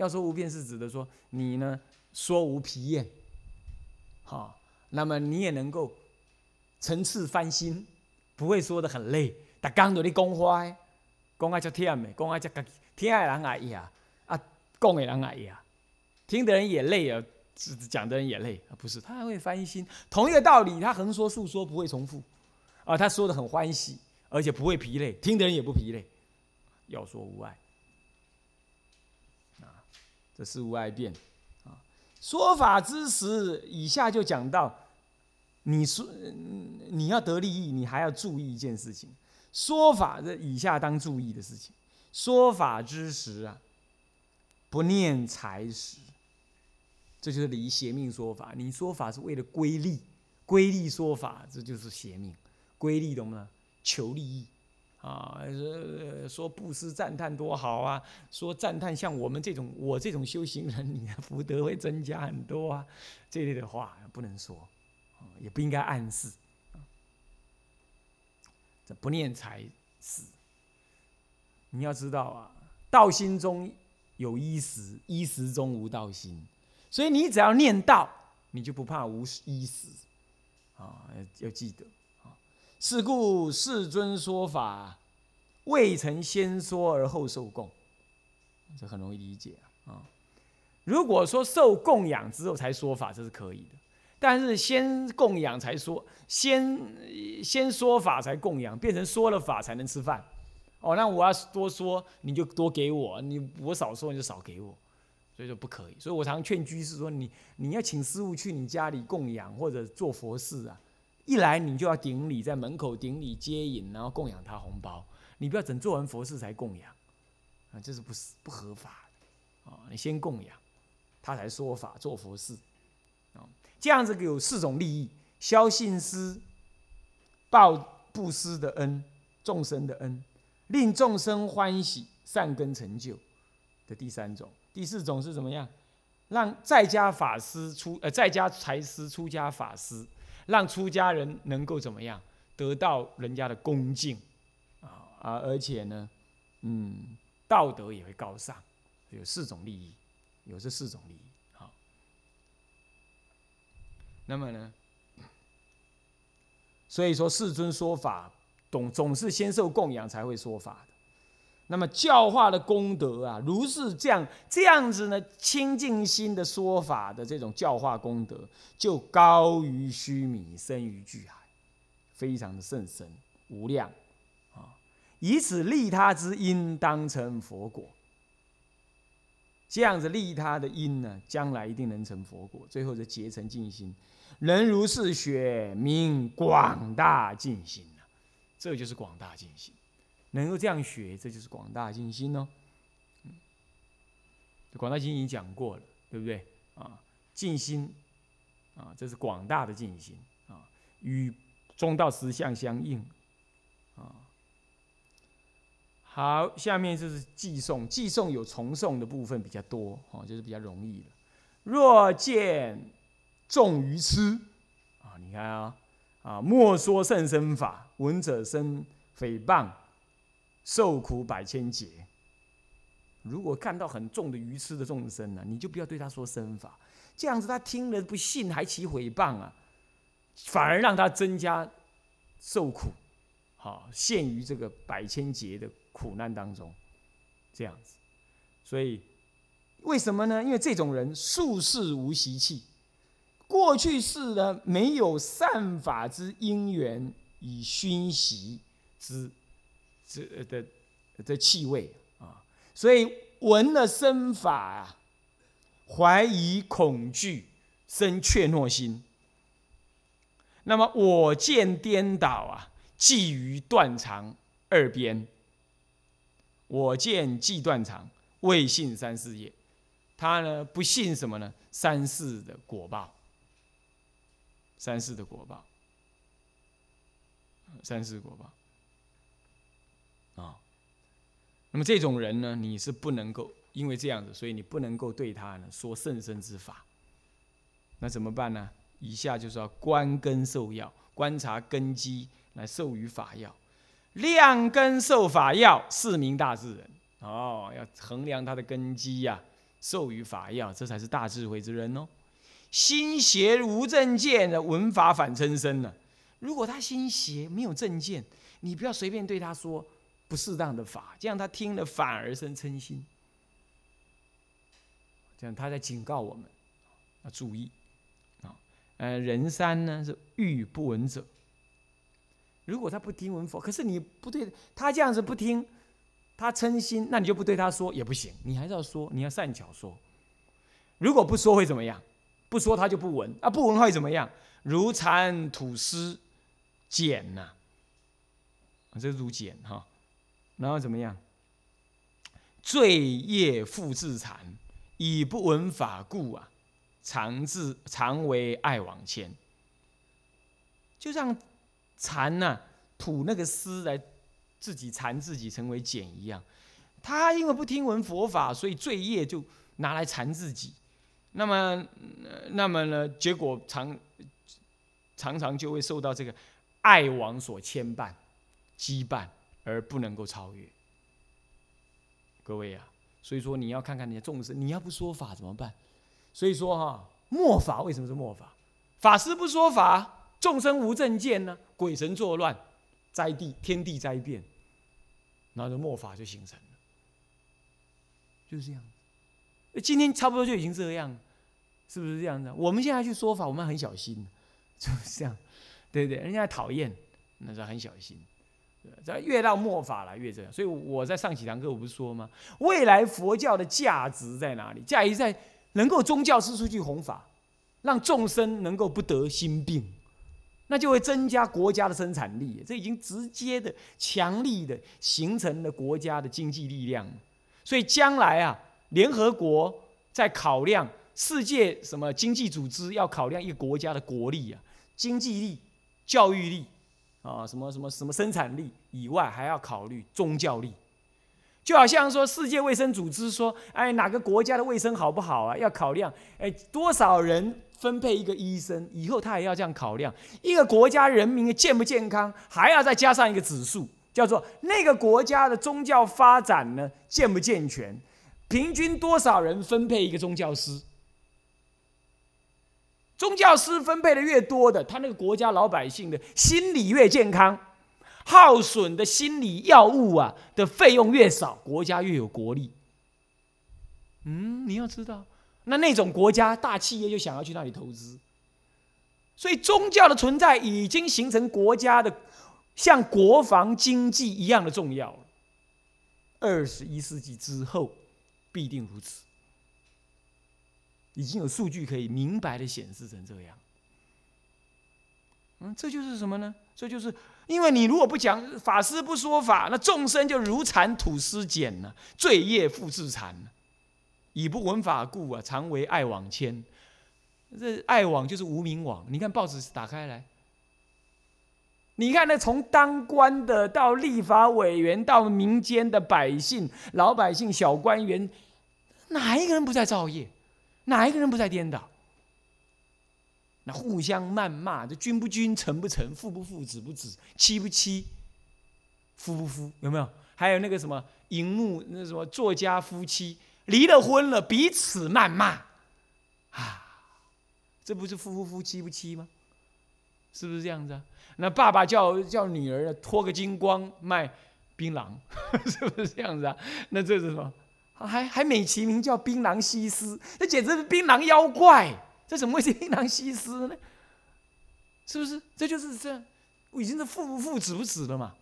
要说无变是指的说你呢说无疲厌，好，那么你也能够层次翻新，不会说的很累。大刚都你讲话，讲啊叫忝的，讲啊叫听的人也呀，啊讲的人也呀，听的人也累啊，讲的人也累啊，不是，他还会翻新。同一个道理，他横说竖说不会重复，啊，他说的很欢喜，而且不会疲累，听的人也不疲累。要说无碍，这是无碍变，啊，说法之时，以下就讲到，你说你要得利益，你还要注意一件事情，说法这以下当注意的事情，说法之时啊，不念财时，这就是离邪命说法。你说法是为了归利，归利说法，这就是邪命，归利懂吗？求利益。啊，说说布施赞叹多好啊！说赞叹像我们这种我这种修行人，你的福德会增加很多啊！这类的话不能说，也不应该暗示。这不念财死。你要知道啊，道心中有衣食，衣食中无道心，所以你只要念道，你就不怕无衣食。啊，要记得。是故世尊说法，未曾先说而后受供，这很容易理解啊。如果说受供养之后才说法，这是可以的。但是先供养才说，先先说法才供养，变成说了法才能吃饭。哦，那我要多说，你就多给我；你我少说，你就少给我。所以说不可以。所以我常劝居士说，你你要请师傅去你家里供养或者做佛事啊。一来你就要顶礼，在门口顶礼接引，然后供养他红包。你不要等做完佛事才供养，啊，这是不是不合法的？啊，你先供养，他才说法做佛事，啊，这样子有四种利益：消信施、报布施的恩、众生的恩、令众生欢喜、善根成就的第三种。第四种是怎么样？让在家法师出呃，在家财师出家法师。让出家人能够怎么样得到人家的恭敬啊啊！而且呢，嗯，道德也会高尚。有四种利益，有这四种利益。好，那么呢，所以说世尊说法，总总是先受供养才会说法。那么教化的功德啊，如是这样这样子呢，清净心的说法的这种教化功德，就高于须弥，深于巨海，非常的甚深无量啊！以此利他之因，当成佛果。这样子利他的因呢，将来一定能成佛果，最后就结成净心。人如是学，名广大净心这就是广大净心。能够这样学，这就是广大尽心哦。嗯，广大尽心已经讲过了，对不对啊？静心啊，这是广大的静心啊，与中道实相相应啊。好，下面就是寄送，寄送有重送的部分比较多哦，就是比较容易的。若见众愚痴啊，你看啊啊，莫说甚深法，闻者生诽谤。受苦百千劫。如果看到很重的愚痴的众生呢，你就不要对他说身法，这样子他听了不信，还起诽谤啊，反而让他增加受苦，好陷于这个百千劫的苦难当中，这样子。所以为什么呢？因为这种人术世无习气，过去世呢没有善法之因缘以熏习之。这的的气味啊，所以闻了身法啊，怀疑恐惧，生怯懦心。那么我见颠倒啊，寄于断肠二边。我见即断肠，未信三世业。他呢不信什么呢？三世的果报，三世的果报，三世果报。啊，那么这种人呢，你是不能够因为这样子，所以你不能够对他呢说甚深之法。那怎么办呢？以下就是要观根受药，观察根基来授予法药，量根受法药，是名大智人。哦，要衡量他的根基呀，授予法要，这才是大智慧之人哦。心邪无正见的闻法反嗔身呢？如果他心邪没有正见，你不要随便对他说不适当的法，这样他听了反而生嗔心。这样他在警告我们要注意啊。呃，人三呢是欲不闻者。如果他不听闻佛，可是你不对他这样子不听，他嗔心，那你就不对他说也不行，你还是要说，你要善巧说。如果不说会怎么样？不说他就不闻啊，不闻会怎么样？如蚕吐丝，茧呐，啊这是如茧哈。然后怎么样？罪业复自残，以不闻法故啊，常自常为爱往牵。就像蚕呐吐那个丝来自己缠自己成为茧一样，他因为不听闻佛法，所以罪业就拿来缠自己。那么，那么呢？结果常常常就会受到这个爱网所牵绊、羁绊，而不能够超越。各位啊，所以说你要看看那些众生，你要不说法怎么办？所以说哈，末法为什么是末法？法师不说法，众生无正见呢，鬼神作乱，灾地天地灾变，然后末法就形成了，就是这样。今天差不多就已经这样，是不是这样的？我们现在去说法，我们很小心，就是这样，对不对？人家讨厌，那是很小心。这越到末法了，越这样。所以我在上几堂课，我不是说吗？未来佛教的价值在哪里？价值在能够宗教师出去弘法，让众生能够不得心病，那就会增加国家的生产力。这已经直接的、强力的形成了国家的经济力量。所以将来啊。联合国在考量世界什么经济组织要考量一个国家的国力啊，经济力、教育力啊，什么什么什么生产力以外，还要考虑宗教力。就好像说世界卫生组织说，哎，哪个国家的卫生好不好啊？要考量，哎，多少人分配一个医生，以后他也要这样考量。一个国家人民健不健康，还要再加上一个指数，叫做那个国家的宗教发展呢健不健全。平均多少人分配一个宗教师？宗教师分配的越多的，他那个国家老百姓的心理越健康，耗损的心理药物啊的费用越少，国家越有国力。嗯，你要知道，那那种国家大企业就想要去那里投资，所以宗教的存在已经形成国家的像国防经济一样的重要了。二十一世纪之后。必定如此，已经有数据可以明白的显示成这样。嗯，这就是什么呢？这就是因为你如果不讲法师不说法，那众生就如蚕吐丝茧了，罪业复自残以不闻法故啊，常为爱网牵。这爱网就是无名网。你看报纸打开来。你看，那从当官的到立法委员，到民间的百姓、老百姓、小官员，哪一个人不在造业？哪一个人不在颠倒？那互相谩骂，这君不君，臣不臣，父不父，子不子，妻不妻，夫不夫，有没有？还有那个什么荧幕，那什么作家夫妻离了婚了，彼此谩骂，啊，这不是夫不夫，妻不妻吗？是不是这样子啊？那爸爸叫叫女儿脱个精光卖槟榔，是不是这样子啊？那这是什么？还还美其名叫槟榔西施，这简直是槟榔妖怪！这怎么会是槟榔西施呢？是不是？这就是这样，已经是父不父子不子了嘛？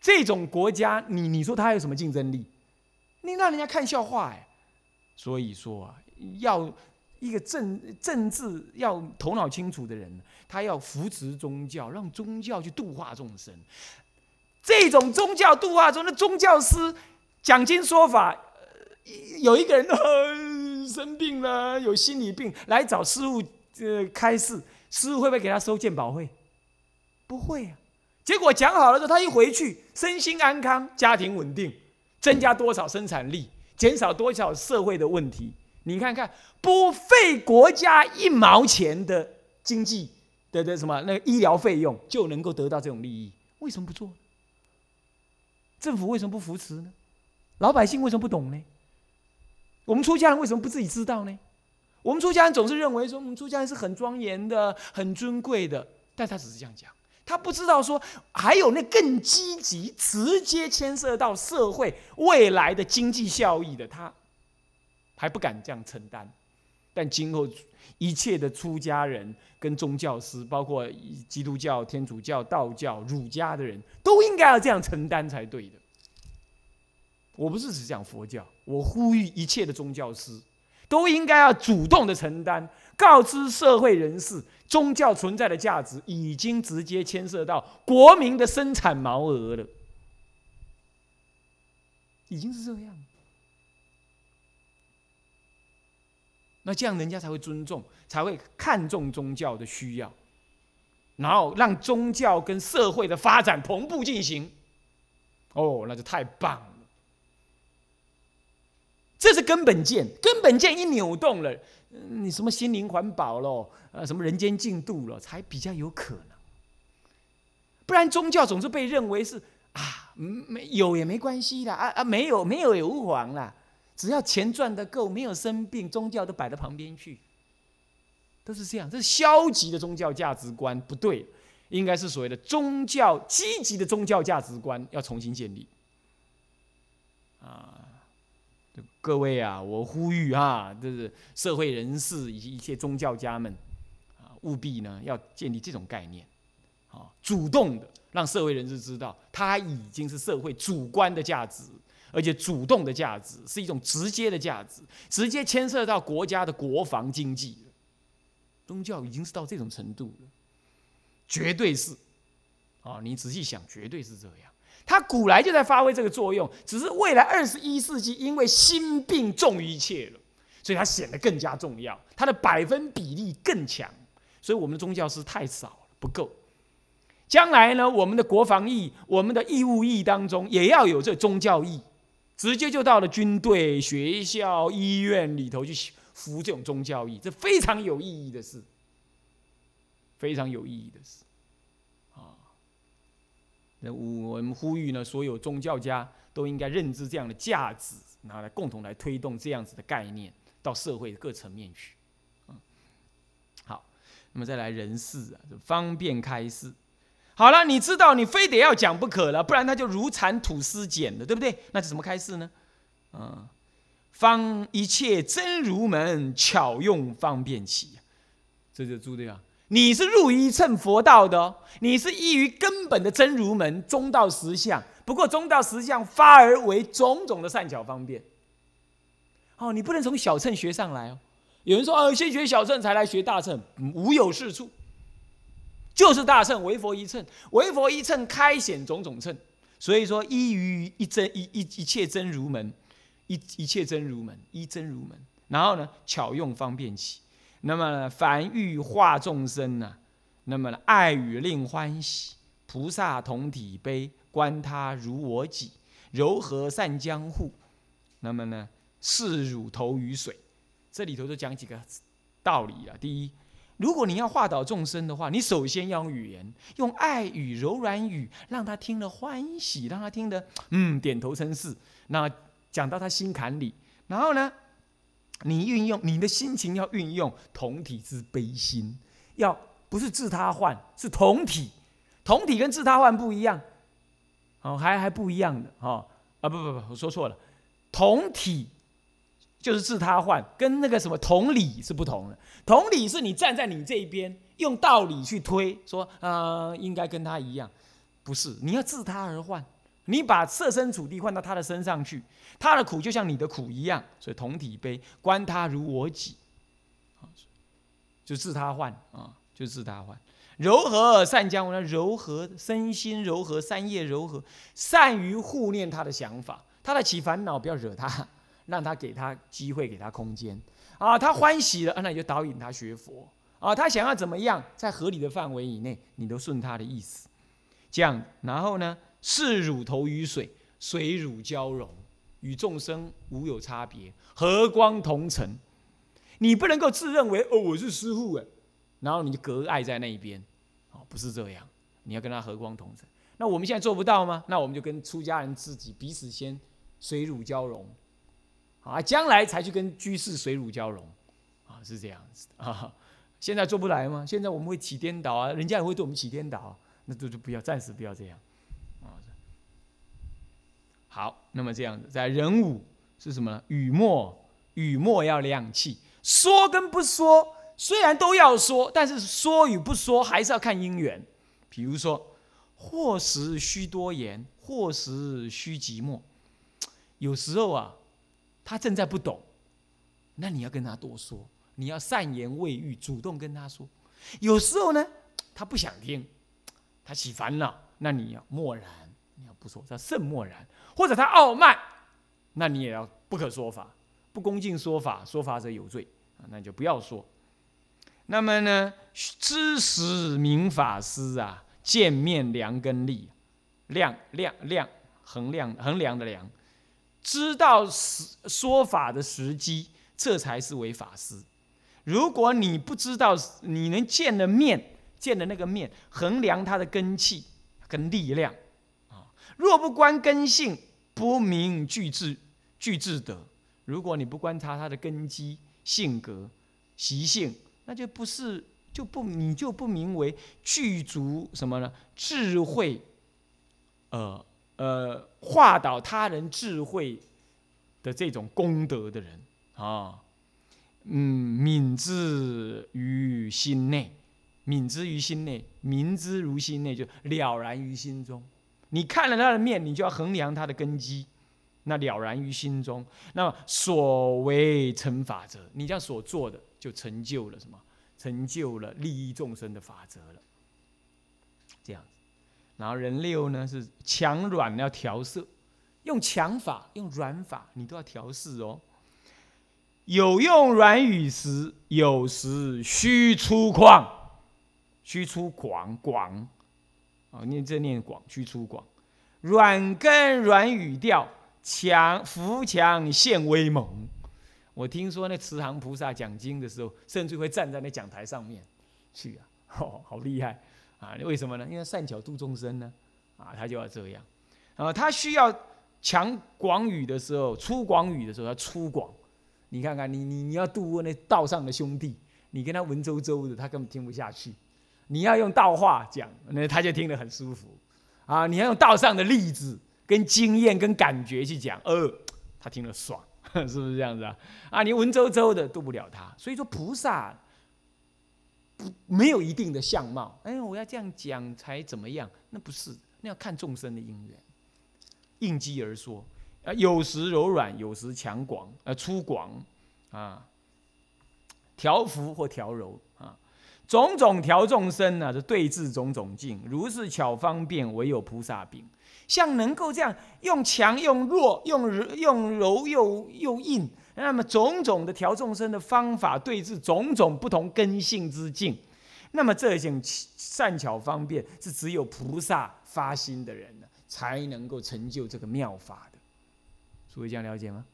这种国家，你你说他有什么竞争力？你让人家看笑话哎！所以说啊，要。一个政政治要头脑清楚的人，他要扶持宗教，让宗教去度化众生。这种宗教度化中的宗教师讲经说法，有一个人 生病了，有心理病来找师傅呃开示，师傅会不会给他收鉴保费？不会啊。结果讲好了之后，他一回去，身心安康，家庭稳定，增加多少生产力，减少多少社会的问题。你看看，不费国家一毛钱的经济的的什么那个医疗费用，就能够得到这种利益，为什么不做？政府为什么不扶持呢？老百姓为什么不懂呢？我们出家人为什么不自己知道呢？我们出家人总是认为说，我们出家人是很庄严的、很尊贵的，但他只是这样讲，他不知道说还有那更积极、直接牵涉到社会未来的经济效益的，他还不敢这样承担。但今后一切的出家人跟宗教师，包括基督教、天主教、道教、儒家的人都应该要这样承担才对的。我不是只讲佛教，我呼吁一切的宗教师。都应该要主动的承担，告知社会人士，宗教存在的价值已经直接牵涉到国民的生产毛额了，已经是这样。那这样人家才会尊重，才会看重宗教的需要，然后让宗教跟社会的发展同步进行。哦，那就太棒了。这是根本键，根本键一扭动了，你什么心灵环保咯，呃，什么人间净土了，才比较有可能。不然宗教总是被认为是啊，没有也没关系的啊啊，没有没有也无妨啦，只要钱赚得够，没有生病，宗教都摆到旁边去，都是这样。这是消极的宗教价值观，不对，应该是所谓的宗教积极的宗教价值观要重新建立啊。各位啊，我呼吁哈，就是社会人士以及一些宗教家们啊，务必呢要建立这种概念，啊，主动的让社会人士知道，它已经是社会主观的价值，而且主动的价值是一种直接的价值，直接牵涉到国家的国防经济宗教已经是到这种程度了，绝对是，啊，你仔细想，绝对是这样。它古来就在发挥这个作用，只是未来二十一世纪，因为心病重于一切了，所以它显得更加重要，它的百分比例更强。所以我们的宗教是太少了，不够。将来呢，我们的国防义、我们的义务义当中，也要有这宗教义，直接就到了军队、学校、医院里头去服这种宗教义，这非常有意义的事，非常有意义的事。那我们呼吁呢，所有宗教家都应该认知这样的价值，拿来共同来推动这样子的概念到社会各层面去。嗯，好，那么再来人事啊，方便开示。好了，你知道你非得要讲不可了，不然他就如蚕吐丝茧了，对不对？那是怎么开示呢？嗯，方一切真如门巧用方便起，这就注定啊。你是入一乘佛道的，你是依于根本的真如门中道实相。不过中道实相发而为种种的善巧方便。哦，你不能从小乘学上来哦。有人说哦，先学小乘才来学大乘，无有是处。就是大乘为佛一乘，为佛一乘开显种种乘。所以说依于一真一一一切真如门，一一切真如门一真如门，然后呢巧用方便起。那么凡欲化众生呢，那么爱与令欢喜，菩萨同体悲，观他如我己，柔和善江护。那么呢，视乳头于水，这里头就讲几个道理啊。第一，如果你要化导众生的话，你首先要用语言，用爱语、柔软语，让他听了欢喜，让他听得嗯点头称是，那讲到他心坎里，然后呢？你运用你的心情要运用同体之悲心，要不是自他换，是同体，同体跟自他换不一样，哦，还还不一样的哈啊不不不，我说错了，同体就是自他换，跟那个什么同理是不同的，同理是你站在你这一边，用道理去推，说啊应该跟他一样，不是，你要自他而换。你把设身处地换到他的身上去，他的苦就像你的苦一样，所以同体悲，观他如我己，就自他换啊，就自他换。柔和善将呢，柔和身心柔和，三业柔和，善于护念他的想法，他的起烦恼不要惹他，让他给他机会，给他空间啊。他欢喜了，那你就导引他学佛啊。他想要怎么样，在合理的范围以内，你都顺他的意思，这样，然后呢？视乳头于水，水乳交融，与众生无有差别，和光同尘。你不能够自认为哦，我是师傅哎，然后你就隔爱在那一边，哦，不是这样，你要跟他和光同尘。那我们现在做不到吗？那我们就跟出家人自己彼此先水乳交融，啊，将来才去跟居士水乳交融，啊，是这样子啊。现在做不来吗？现在我们会起颠倒啊，人家也会对我们起颠倒，那就就不要，暂时不要这样，好，那么这样子，在人五是什么呢？语默，语默要亮气，说跟不说，虽然都要说，但是说与不说还是要看因缘。比如说，或时须多言，或时须寂寞。有时候啊，他正在不懂，那你要跟他多说，你要善言慰喻，主动跟他说。有时候呢，他不想听，他起烦恼，那你要默然，你要不说，叫甚默然。或者他傲慢，那你也要不可说法，不恭敬说法，说法者有罪啊，那就不要说。那么呢，知识明法师啊，见面量跟力，量量量衡量衡量的量。知道时说法的时机，这才是为法师。如果你不知道，你能见了面，见的那个面，衡量他的根气跟力量。若不观根性，不明具智具智德。如果你不观察他的根基、性格、习性，那就不是就不你就不名为具足什么呢？智慧，呃。呃，化导他人智慧的这种功德的人啊，嗯，敏之于心内，敏之于心内，明之如心内，就了然于心中。你看了他的面，你就要衡量他的根基，那了然于心中。那所为成法则，你这样所做的，就成就了什么？成就了利益众生的法则了。这样。然后人六呢是强软要调色，用强法用软法，你都要调试哦。有用软语时，有时须粗犷，须粗广广，啊，念这念广，去粗广，软根软语调，强扶强现威猛。我听说那慈航菩萨讲经的时候，甚至会站在那讲台上面去啊，哦，好厉害。啊，为什么呢？因为善巧度众生呢，啊，他就要这样，啊，他需要强广语的时候，粗广语的时候，他粗广。你看看，你你你要度过那道上的兄弟，你跟他文绉绉的，他根本听不下去。你要用道话讲，那他就听得很舒服。啊，你要用道上的例子、跟经验、跟感觉去讲，呃，他听得爽，是不是这样子啊？啊，你文绉绉的度不了他。所以说，菩萨。不没有一定的相貌，哎，我要这样讲才怎么样？那不是，那要看众生的因缘，应机而说。啊，有时柔软，有时强广，呃，粗广，啊，调伏或调柔，啊，种种调众生呢，是对治种种境，如是巧方便，唯有菩萨秉。像能够这样用强用弱，用用柔又又硬。那么种种的调众生的方法，对治种种不同根性之境，那么这种善巧方便是只有菩萨发心的人呢，才能够成就这个妙法的。诸位这样了解吗？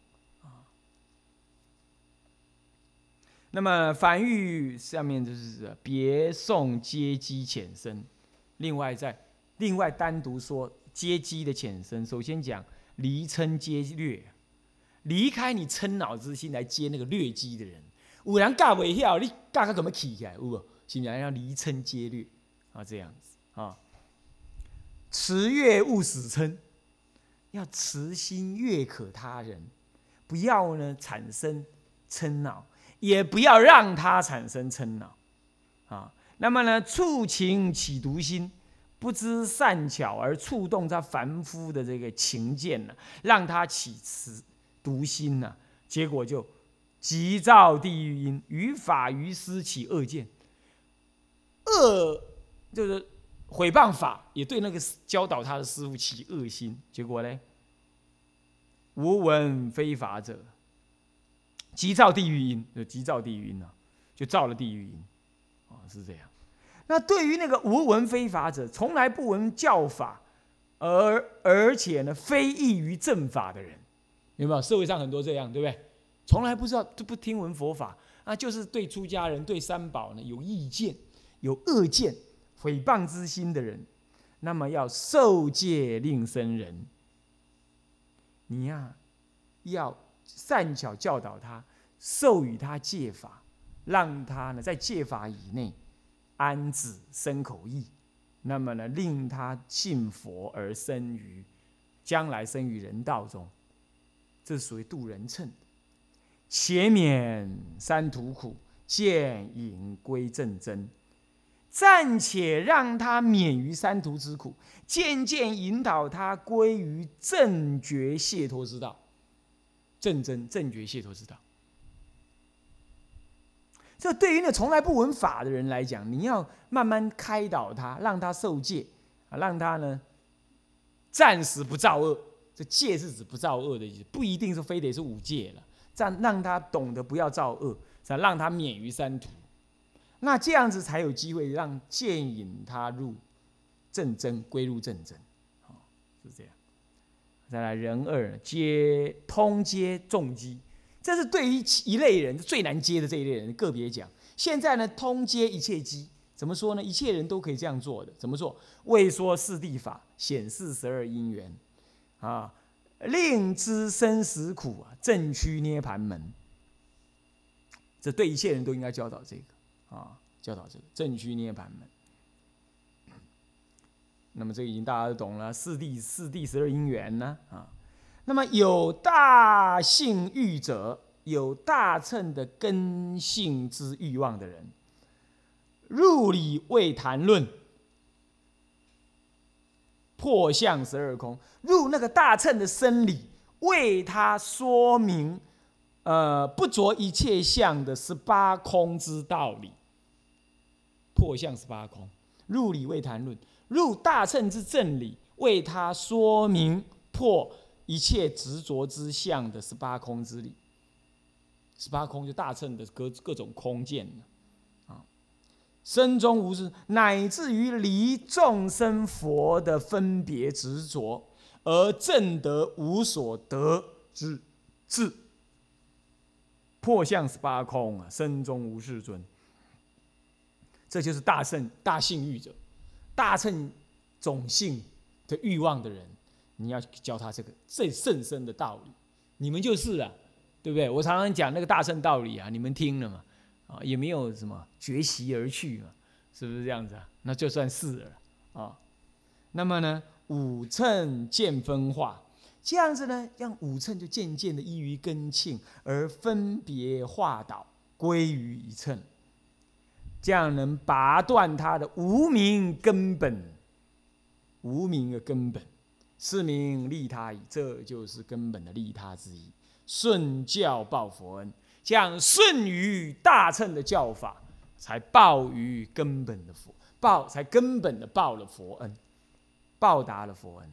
那么梵语下面就是别送阶机浅深，另外在另外单独说阶机的浅深，首先讲离称阶略。离开你嗔恼之心来接那个劣迹的人，有人教未晓，你教他怎么起来？有无？是不是要离嗔接劣啊？这样子啊？慈悦勿死嗔，要慈心悦可他人，不要呢产生嗔恼，也不要让他产生嗔恼啊。那么呢，触情起毒心，不知善巧而触动他凡夫的这个情见呢，让他起慈。毒心呢，结果就急躁地狱因，于法于师起恶见，恶就是毁谤法，也对那个教导他的师傅起恶心，结果呢，无闻非法者，急躁地狱因，就急躁地狱因呐，就造了地狱因，啊，是这样。那对于那个无闻非法者，从来不闻教法，而而且呢，非异于正法的人。有没有社会上很多这样，对不对？从来不知道都不听闻佛法啊，就是对出家人、对三宝呢有意见、有恶见、诽谤之心的人，那么要受戒令生人。你呀，要善巧教导他，授予他戒法，让他呢在戒法以内安止身口意，那么呢令他信佛而生于将来生于人道中，这是属于度人乘。且免三途苦，渐引归正真。暂且让他免于三途之苦，渐渐引导他归于正觉解脱之道，正真正觉解脱之道。这对于那从来不闻法的人来讲，你要慢慢开导他，让他受戒啊，让他呢暂时不造恶。这戒是指不造恶的意思，不一定是非得是五戒了。让让他懂得不要造恶，才让他免于三途。那这样子才有机会让渐引他入正真，归入正真，好是这样。再来人二接通接重击，这是对于一类人最难接的这一类人个别讲。现在呢，通接一切机，怎么说呢？一切人都可以这样做的。怎么做？未说四谛法，显示十二因缘，啊，令知生死苦啊，正趋涅盘门。这对一切人都应该教导这个。啊，教导这个正虚涅盘门。那么这个已经大家都懂了，四谛四谛十二因缘呢啊。那么有大性欲者，有大乘的根性之欲望的人，入理未谈论，破相十二空，入那个大乘的生理，为他说明，呃，不着一切相的十八空之道理。破相十八空，入理未谈论，入大乘之正理，为他说明破一切执着之相的十八空之理。十八空就大乘的各各种空见啊，身中无事，乃至于离众生佛的分别执着，而正得无所得之智。破相十八空啊，身中无世尊。这就是大圣大性欲者，大乘种性的欲望的人，你要教他这个最甚深的道理，你们就是了，对不对？我常常讲那个大乘道理啊，你们听了嘛，啊，也没有什么绝习而去嘛，是不是这样子啊？那就算是了啊。那么呢，五乘渐分化，这样子呢，让五乘就渐渐的依于根性而分别化导，归于一乘。这样能拔断他的无名根本，无名的根本，是名利他矣。这就是根本的利他之一。顺教报佛恩，这样顺于大乘的教法，才报于根本的佛报，才根本的报了佛恩，报答了佛恩。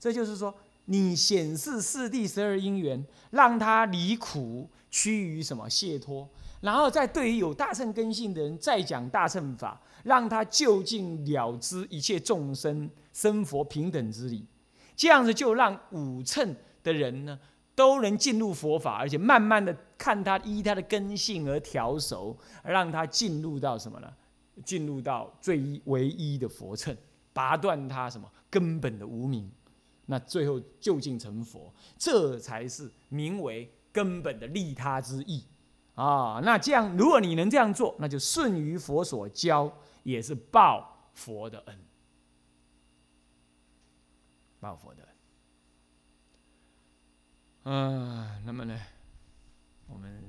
这就是说，你显示四谛十二因缘，让他离苦，趋于什么解脱。然后再对于有大乘根性的人，再讲大乘法，让他就近了知一切众生生佛平等之理，这样子就让五乘的人呢，都能进入佛法，而且慢慢的看他依他的根性而调熟，让他进入到什么呢？进入到最唯一的佛乘，拔断他什么根本的无名，那最后就近成佛，这才是名为根本的利他之意。啊，那这样，如果你能这样做，那就顺于佛所教，也是报佛的恩，报佛的恩。嗯，那么呢，我们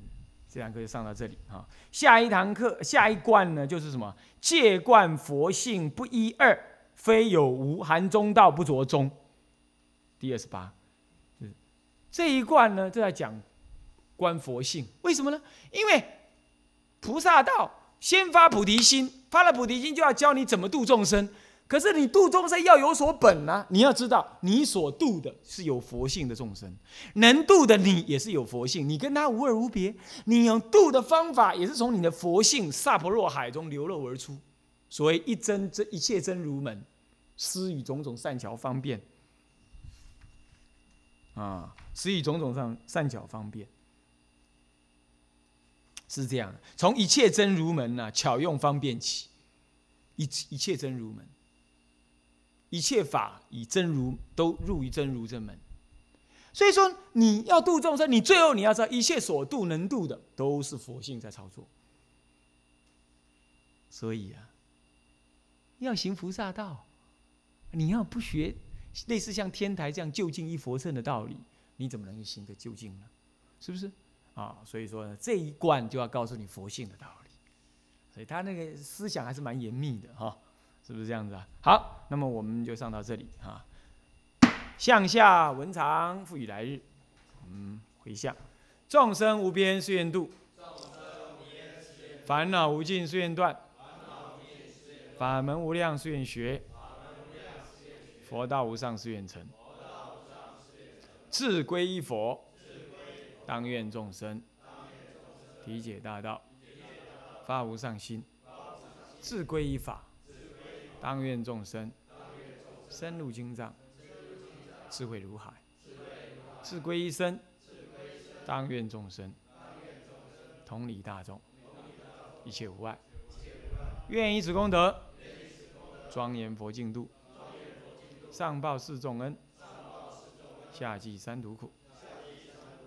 这堂课就上到这里啊。下一堂课，下一贯呢，就是什么？戒贯佛性不一二，非有无，含中道不着中。第二十八，这一贯呢，就在讲。观佛性，为什么呢？因为菩萨道先发菩提心，发了菩提心就要教你怎么度众生。可是你度众生要有所本啊，你要知道你所度的是有佛性的众生，能度的你也是有佛性，你跟他无二无别。你用度的方法也是从你的佛性萨婆若海中流露而出。所谓一真真一切真如门，施与种种善巧方便啊，施与种种上善巧方便。是这样的，从一切真如门呢，巧用方便起，一一切真如门，一切法以真如都入于真如这门。所以说你要度众生，你最后你要知道，一切所度能度的都是佛性在操作。所以啊，要行菩萨道，你要不学类似像天台这样就近一佛乘的道理，你怎么能行得究竟呢？是不是？啊，所以说呢，这一贯就要告诉你佛性的道理。所以他那个思想还是蛮严密的哈，是不是这样子啊？好，那么我们就上到这里哈。向下文长赋予来日，嗯，回向，众生无边誓愿度，烦恼无尽誓愿断，法门无量誓愿学，佛道无上誓愿成，自归依佛，当愿众生体解大道，发无上心，自归依法，当愿众生深入经藏。智慧如海，自归一生，当愿众生同理大众，一切无碍。愿以此功德，庄严佛净土，上报四重恩，下济三途苦。